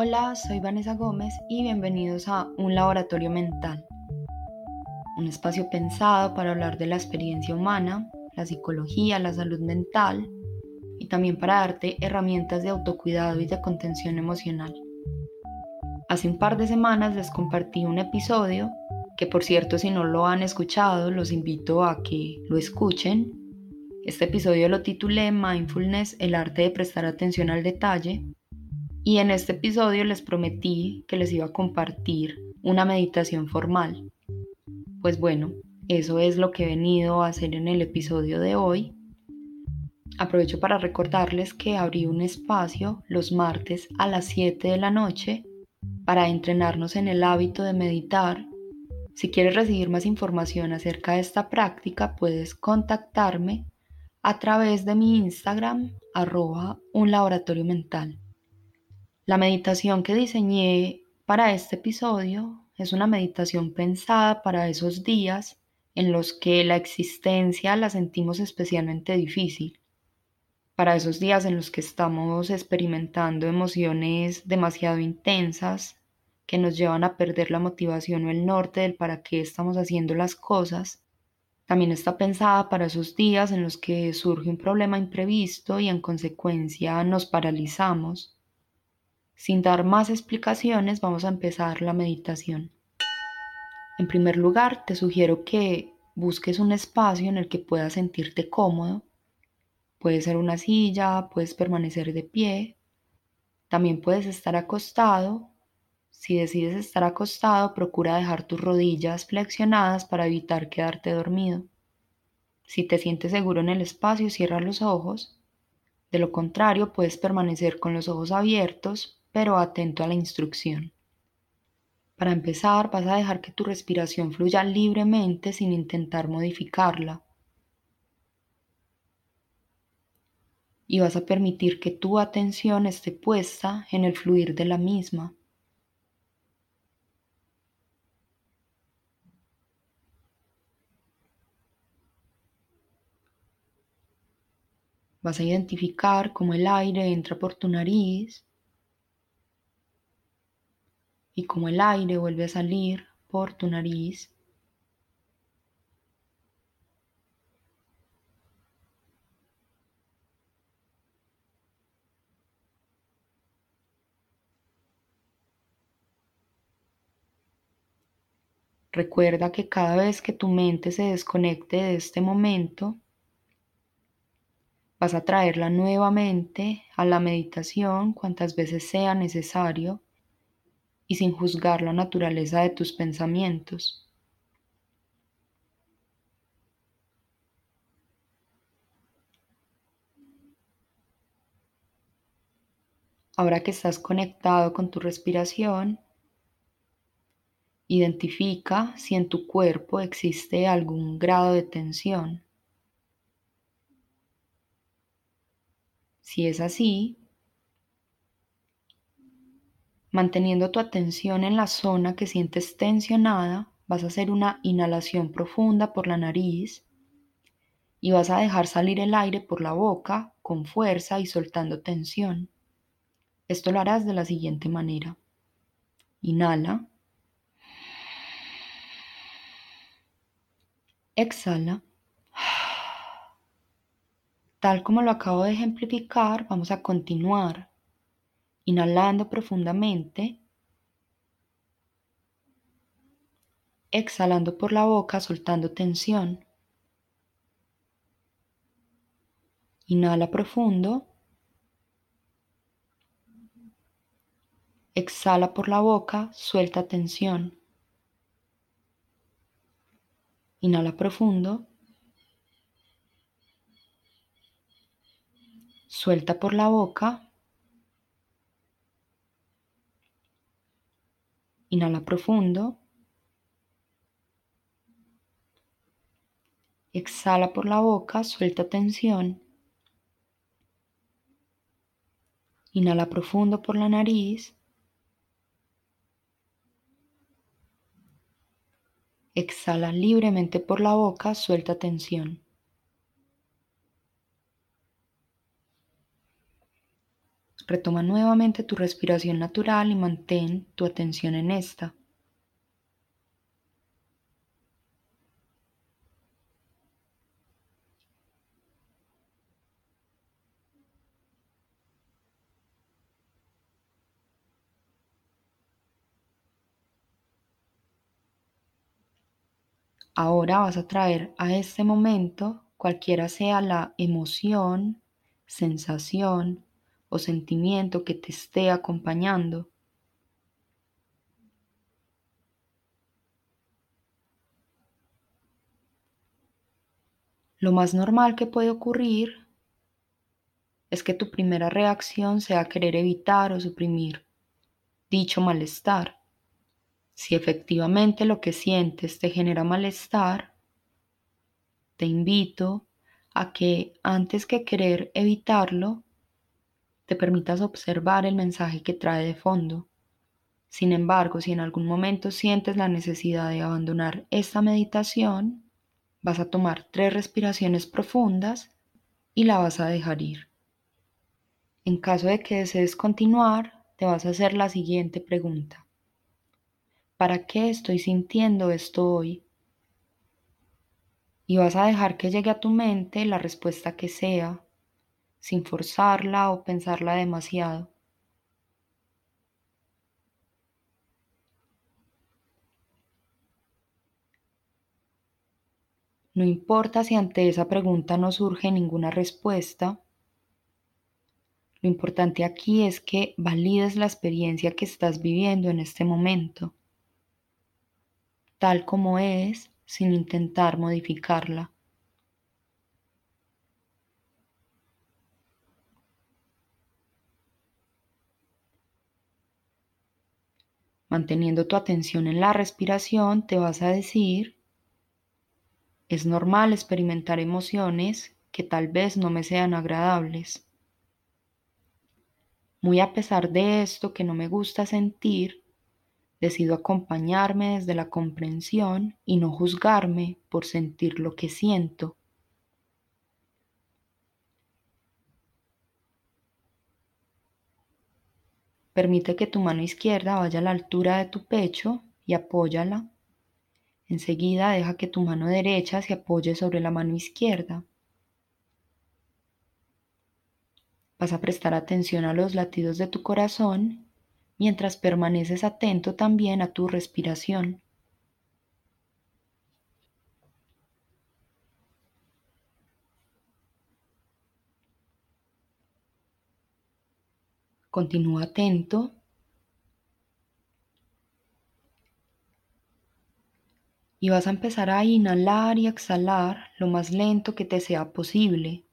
Hola, soy Vanessa Gómez y bienvenidos a Un Laboratorio Mental, un espacio pensado para hablar de la experiencia humana, la psicología, la salud mental y también para darte herramientas de autocuidado y de contención emocional. Hace un par de semanas les compartí un episodio que por cierto si no lo han escuchado los invito a que lo escuchen. Este episodio lo titulé Mindfulness, el arte de prestar atención al detalle y en este episodio les prometí que les iba a compartir una meditación formal. Pues bueno, eso es lo que he venido a hacer en el episodio de hoy. Aprovecho para recordarles que abrí un espacio los martes a las 7 de la noche para entrenarnos en el hábito de meditar. Si quieres recibir más información acerca de esta práctica, puedes contactarme a través de mi Instagram, arroba mental. La meditación que diseñé para este episodio es una meditación pensada para esos días en los que la existencia la sentimos especialmente difícil, para esos días en los que estamos experimentando emociones demasiado intensas que nos llevan a perder la motivación o el norte del para qué estamos haciendo las cosas. También está pensada para esos días en los que surge un problema imprevisto y en consecuencia nos paralizamos sin dar más explicaciones, vamos a empezar la meditación. En primer lugar, te sugiero que busques un espacio en el que puedas sentirte cómodo. Puede ser una silla, puedes permanecer de pie, también puedes estar acostado. Si decides estar acostado, procura dejar tus rodillas flexionadas para evitar quedarte dormido. Si te sientes seguro en el espacio, cierra los ojos. De lo contrario, puedes permanecer con los ojos abiertos pero atento a la instrucción. Para empezar, vas a dejar que tu respiración fluya libremente sin intentar modificarla. Y vas a permitir que tu atención esté puesta en el fluir de la misma. Vas a identificar cómo el aire entra por tu nariz y como el aire vuelve a salir por tu nariz. Recuerda que cada vez que tu mente se desconecte de este momento, vas a traerla nuevamente a la meditación cuantas veces sea necesario y sin juzgar la naturaleza de tus pensamientos. Ahora que estás conectado con tu respiración, identifica si en tu cuerpo existe algún grado de tensión. Si es así, Manteniendo tu atención en la zona que sientes tensionada, vas a hacer una inhalación profunda por la nariz y vas a dejar salir el aire por la boca con fuerza y soltando tensión. Esto lo harás de la siguiente manera. Inhala. Exhala. Tal como lo acabo de ejemplificar, vamos a continuar inhalando profundamente, exhalando por la boca, soltando tensión. Inhala profundo. Exhala por la boca, suelta tensión. Inhala profundo. Suelta por la boca. Inhala profundo. Exhala por la boca, suelta tensión. Inhala profundo por la nariz. Exhala libremente por la boca, suelta tensión. Retoma nuevamente tu respiración natural y mantén tu atención en esta. Ahora vas a traer a este momento, cualquiera sea la emoción, sensación o sentimiento que te esté acompañando. Lo más normal que puede ocurrir es que tu primera reacción sea querer evitar o suprimir dicho malestar. Si efectivamente lo que sientes te genera malestar, te invito a que antes que querer evitarlo, te permitas observar el mensaje que trae de fondo. Sin embargo, si en algún momento sientes la necesidad de abandonar esta meditación, vas a tomar tres respiraciones profundas y la vas a dejar ir. En caso de que desees continuar, te vas a hacer la siguiente pregunta. ¿para qué estoy sintiendo esto hoy? Y vas a dejar que llegue a tu mente la respuesta que sea, sin forzarla o pensarla demasiado. No importa si ante esa pregunta no surge ninguna respuesta, lo importante aquí es que valides la experiencia que estás viviendo en este momento tal como es sin intentar modificarla. Manteniendo tu atención en la respiración, te vas a decir, es normal experimentar emociones que tal vez no me sean agradables. Muy a pesar de esto que no me gusta sentir, Decido acompañarme desde la comprensión y no juzgarme por sentir lo que siento. Permite que tu mano izquierda vaya a la altura de tu pecho y apóyala. Enseguida deja que tu mano derecha se apoye sobre la mano izquierda. Vas a prestar atención a los latidos de tu corazón mientras permaneces atento también a tu respiración. Continúa atento. Y vas a empezar a inhalar y exhalar lo más lento que te sea posible.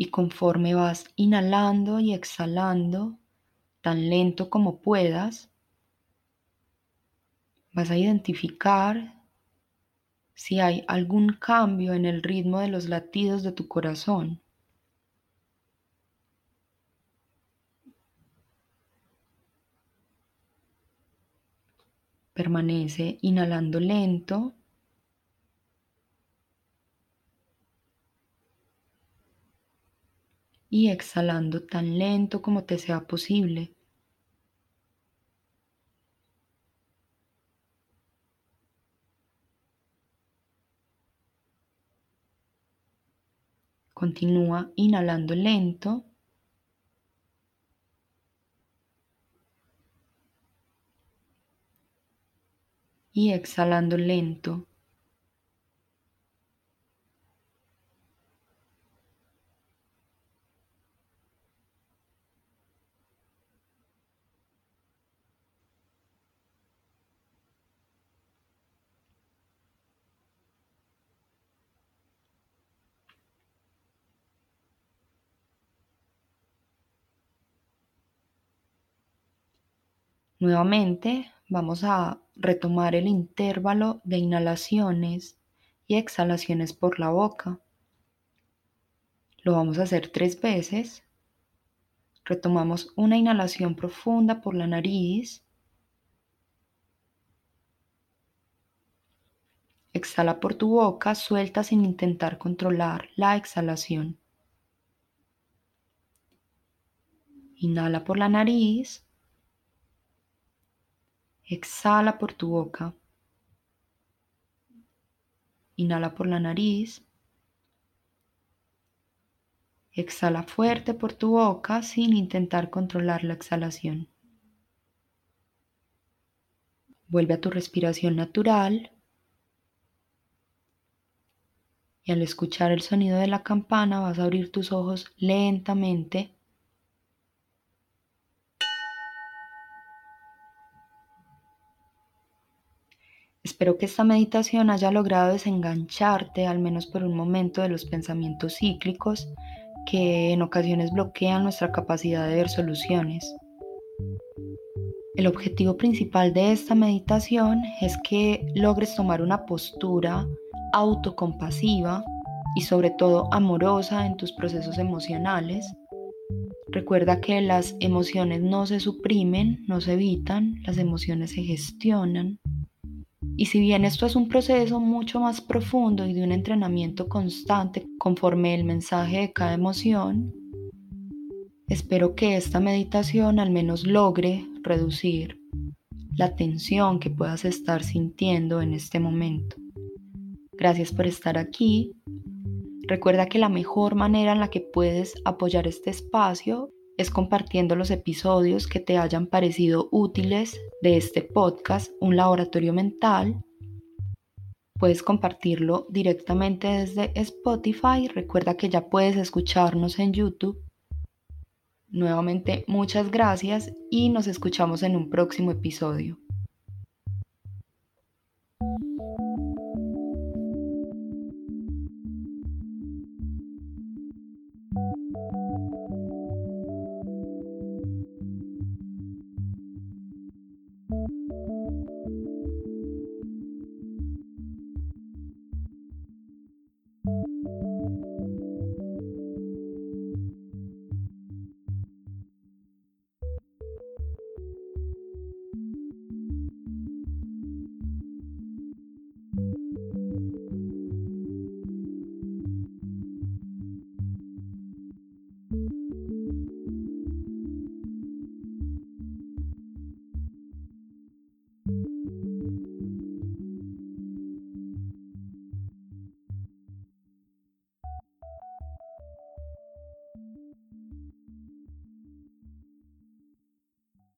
y conforme vas inhalando y exhalando tan lento como puedas, vas a identificar si hay algún cambio en el ritmo de los latidos de tu corazón. Permanece inhalando lento y exhalando tan lento como te sea posible. Continúa inhalando lento. Y exhalando lento. Nuevamente vamos a retomar el intervalo de inhalaciones y exhalaciones por la boca. Lo vamos a hacer tres veces. Retomamos una inhalación profunda por la nariz. Exhala por tu boca, suelta sin intentar controlar la exhalación. Inhala por la nariz. Exhala por tu boca. Inhala por la nariz. Exhala fuerte por tu boca sin intentar controlar la exhalación. Vuelve a tu respiración natural. Y al escuchar el sonido de la campana vas a abrir tus ojos lentamente Espero que esta meditación haya logrado desengancharte, al menos por un momento, de los pensamientos cíclicos que en ocasiones bloquean nuestra capacidad de ver soluciones. El objetivo principal de esta meditación es que logres tomar una postura autocompasiva y sobre todo amorosa en tus procesos emocionales. Recuerda que las emociones no se suprimen, no se evitan, las emociones se gestionan y si bien esto es un proceso mucho más profundo y de un entrenamiento constante conforme el mensaje de cada emoción, espero que esta meditación al menos logre reducir la tensión que puedas estar sintiendo en este momento. Gracias por estar aquí. Recuerda que la mejor manera en la que puedes apoyar este espacio es compartiendo los episodios que te hayan parecido útiles de este podcast, un laboratorio mental. Puedes compartirlo directamente desde Spotify. Recuerda que ya puedes escucharnos en YouTube. Nuevamente, muchas gracias y nos escuchamos en un próximo episodio.